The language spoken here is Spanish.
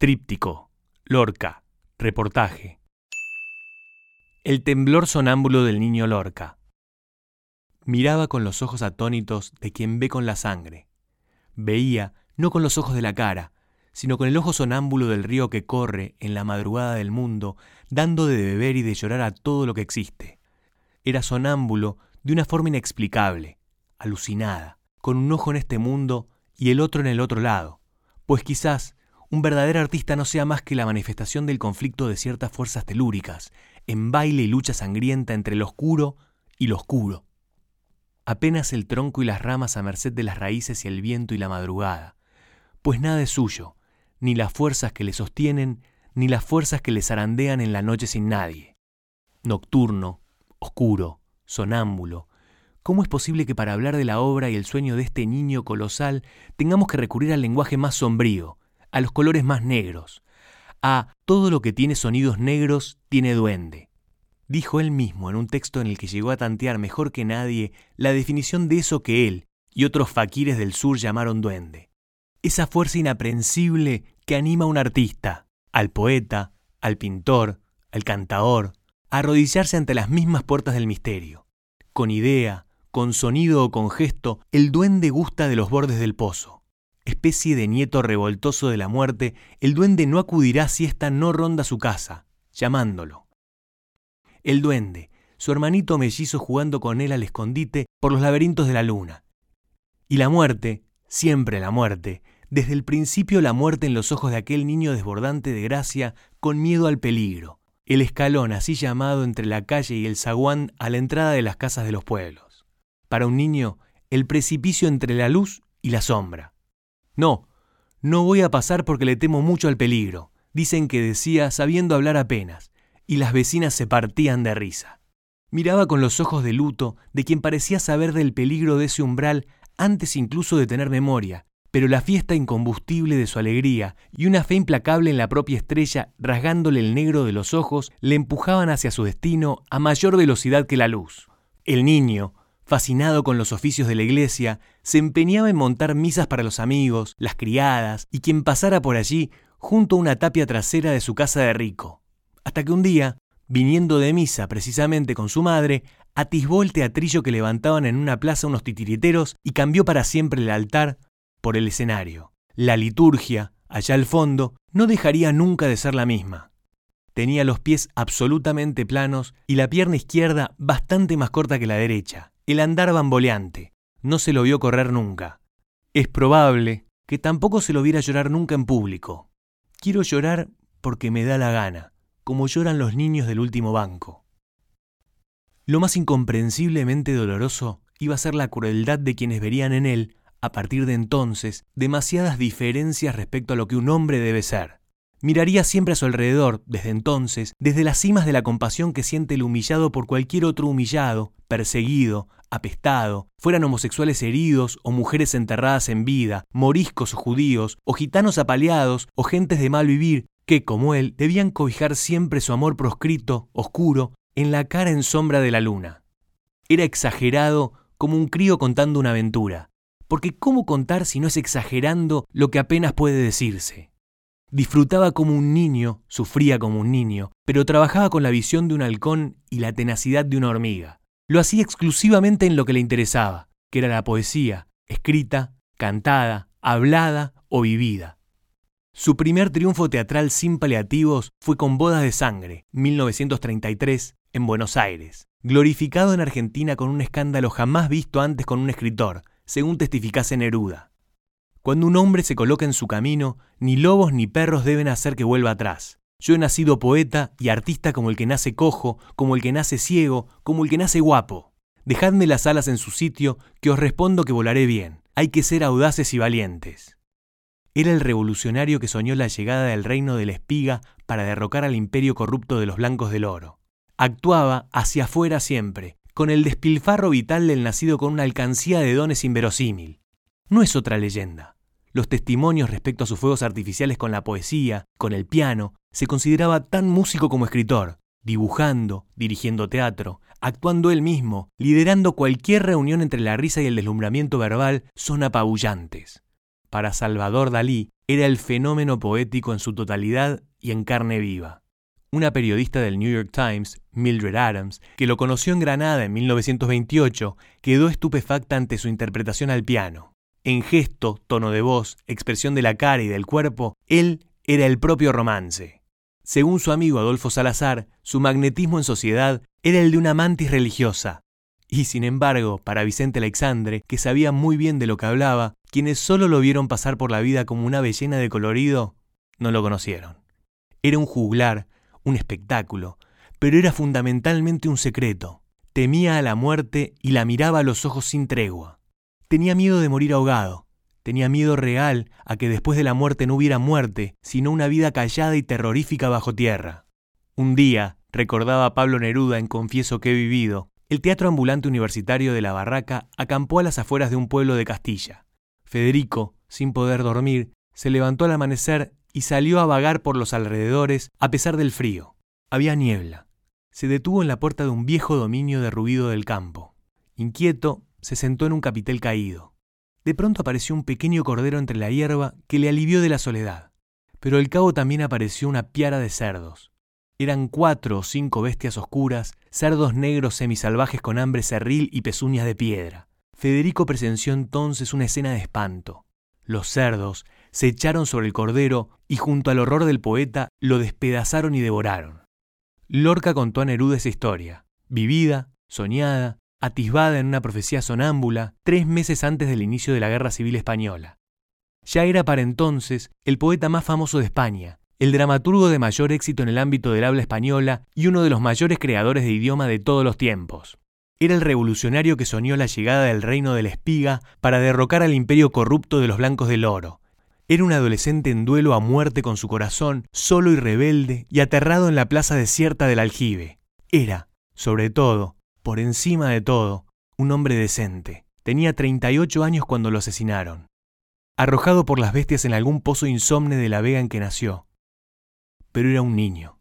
Tríptico, Lorca, reportaje. El temblor sonámbulo del niño Lorca. Miraba con los ojos atónitos de quien ve con la sangre. Veía no con los ojos de la cara, sino con el ojo sonámbulo del río que corre en la madrugada del mundo, dando de beber y de llorar a todo lo que existe. Era sonámbulo de una forma inexplicable, alucinada, con un ojo en este mundo y el otro en el otro lado, pues quizás un verdadero artista no sea más que la manifestación del conflicto de ciertas fuerzas telúricas, en baile y lucha sangrienta entre lo oscuro y lo oscuro. Apenas el tronco y las ramas a merced de las raíces y el viento y la madrugada, pues nada es suyo, ni las fuerzas que le sostienen, ni las fuerzas que le zarandean en la noche sin nadie. Nocturno, oscuro, sonámbulo, ¿cómo es posible que para hablar de la obra y el sueño de este niño colosal tengamos que recurrir al lenguaje más sombrío, a los colores más negros, a todo lo que tiene sonidos negros tiene duende? Dijo él mismo en un texto en el que llegó a tantear mejor que nadie la definición de eso que él y otros faquires del sur llamaron duende esa fuerza inaprensible que anima a un artista, al poeta, al pintor, al cantador, a arrodillarse ante las mismas puertas del misterio. Con idea, con sonido o con gesto, el duende gusta de los bordes del pozo. Especie de nieto revoltoso de la muerte, el duende no acudirá si ésta no ronda su casa, llamándolo. El duende, su hermanito mellizo jugando con él al escondite por los laberintos de la luna. Y la muerte, siempre la muerte, desde el principio la muerte en los ojos de aquel niño desbordante de gracia, con miedo al peligro, el escalón así llamado entre la calle y el zaguán a la entrada de las casas de los pueblos. Para un niño, el precipicio entre la luz y la sombra. No, no voy a pasar porque le temo mucho al peligro, dicen que decía sabiendo hablar apenas, y las vecinas se partían de risa. Miraba con los ojos de luto de quien parecía saber del peligro de ese umbral antes incluso de tener memoria, pero la fiesta incombustible de su alegría y una fe implacable en la propia estrella, rasgándole el negro de los ojos, le empujaban hacia su destino a mayor velocidad que la luz. El niño, fascinado con los oficios de la iglesia, se empeñaba en montar misas para los amigos, las criadas y quien pasara por allí junto a una tapia trasera de su casa de rico. Hasta que un día, viniendo de misa precisamente con su madre, atisbó el teatrillo que levantaban en una plaza unos titiriteros y cambió para siempre el altar por el escenario. La liturgia, allá al fondo, no dejaría nunca de ser la misma. Tenía los pies absolutamente planos y la pierna izquierda bastante más corta que la derecha. El andar bamboleante. No se lo vio correr nunca. Es probable que tampoco se lo viera llorar nunca en público. Quiero llorar porque me da la gana, como lloran los niños del último banco. Lo más incomprensiblemente doloroso iba a ser la crueldad de quienes verían en él a partir de entonces, demasiadas diferencias respecto a lo que un hombre debe ser. Miraría siempre a su alrededor, desde entonces, desde las cimas de la compasión que siente el humillado por cualquier otro humillado, perseguido, apestado, fueran homosexuales heridos o mujeres enterradas en vida, moriscos o judíos, o gitanos apaleados o gentes de mal vivir, que, como él, debían cobijar siempre su amor proscrito, oscuro, en la cara en sombra de la luna. Era exagerado como un crío contando una aventura, porque ¿cómo contar si no es exagerando lo que apenas puede decirse? Disfrutaba como un niño, sufría como un niño, pero trabajaba con la visión de un halcón y la tenacidad de una hormiga. Lo hacía exclusivamente en lo que le interesaba, que era la poesía, escrita, cantada, hablada o vivida. Su primer triunfo teatral sin paliativos fue con Bodas de Sangre, 1933, en Buenos Aires, glorificado en Argentina con un escándalo jamás visto antes con un escritor, según testificase Neruda. Cuando un hombre se coloca en su camino, ni lobos ni perros deben hacer que vuelva atrás. Yo he nacido poeta y artista como el que nace cojo, como el que nace ciego, como el que nace guapo. Dejadme las alas en su sitio, que os respondo que volaré bien. Hay que ser audaces y valientes. Era el revolucionario que soñó la llegada del reino de la espiga para derrocar al imperio corrupto de los blancos del oro. Actuaba hacia afuera siempre, con el despilfarro vital del nacido con una alcancía de dones inverosímil. No es otra leyenda. Los testimonios respecto a sus fuegos artificiales con la poesía, con el piano, se consideraba tan músico como escritor, dibujando, dirigiendo teatro, actuando él mismo, liderando cualquier reunión entre la risa y el deslumbramiento verbal, son apabullantes. Para Salvador Dalí, era el fenómeno poético en su totalidad y en carne viva. Una periodista del New York Times, Mildred Adams, que lo conoció en Granada en 1928, quedó estupefacta ante su interpretación al piano. En gesto, tono de voz, expresión de la cara y del cuerpo, él era el propio romance. Según su amigo Adolfo Salazar, su magnetismo en sociedad era el de una mantis religiosa. Y sin embargo, para Vicente Alexandre, que sabía muy bien de lo que hablaba, quienes solo lo vieron pasar por la vida como una bellena de colorido, no lo conocieron. Era un juglar, un espectáculo, pero era fundamentalmente un secreto. Temía a la muerte y la miraba a los ojos sin tregua. Tenía miedo de morir ahogado, tenía miedo real a que después de la muerte no hubiera muerte, sino una vida callada y terrorífica bajo tierra. Un día, recordaba Pablo Neruda en Confieso que he vivido, el Teatro Ambulante Universitario de la Barraca acampó a las afueras de un pueblo de Castilla. Federico, sin poder dormir, se levantó al amanecer y salió a vagar por los alrededores a pesar del frío. Había niebla. Se detuvo en la puerta de un viejo dominio derruido del campo. Inquieto, se sentó en un capitel caído. De pronto apareció un pequeño cordero entre la hierba que le alivió de la soledad. Pero al cabo también apareció una piara de cerdos. Eran cuatro o cinco bestias oscuras, cerdos negros semisalvajes con hambre cerril y pezuñas de piedra. Federico presenció entonces una escena de espanto. Los cerdos se echaron sobre el cordero y junto al horror del poeta lo despedazaron y devoraron. Lorca contó a Neruda esa historia, vivida, soñada, atisbada en una profecía sonámbula, tres meses antes del inicio de la Guerra Civil Española. Ya era para entonces el poeta más famoso de España, el dramaturgo de mayor éxito en el ámbito del habla española y uno de los mayores creadores de idioma de todos los tiempos. Era el revolucionario que soñó la llegada del reino de la espiga para derrocar al imperio corrupto de los blancos del oro. Era un adolescente en duelo a muerte con su corazón, solo y rebelde, y aterrado en la plaza desierta del aljibe. Era, sobre todo, por encima de todo, un hombre decente. Tenía 38 años cuando lo asesinaron. Arrojado por las bestias en algún pozo insomne de la vega en que nació. Pero era un niño.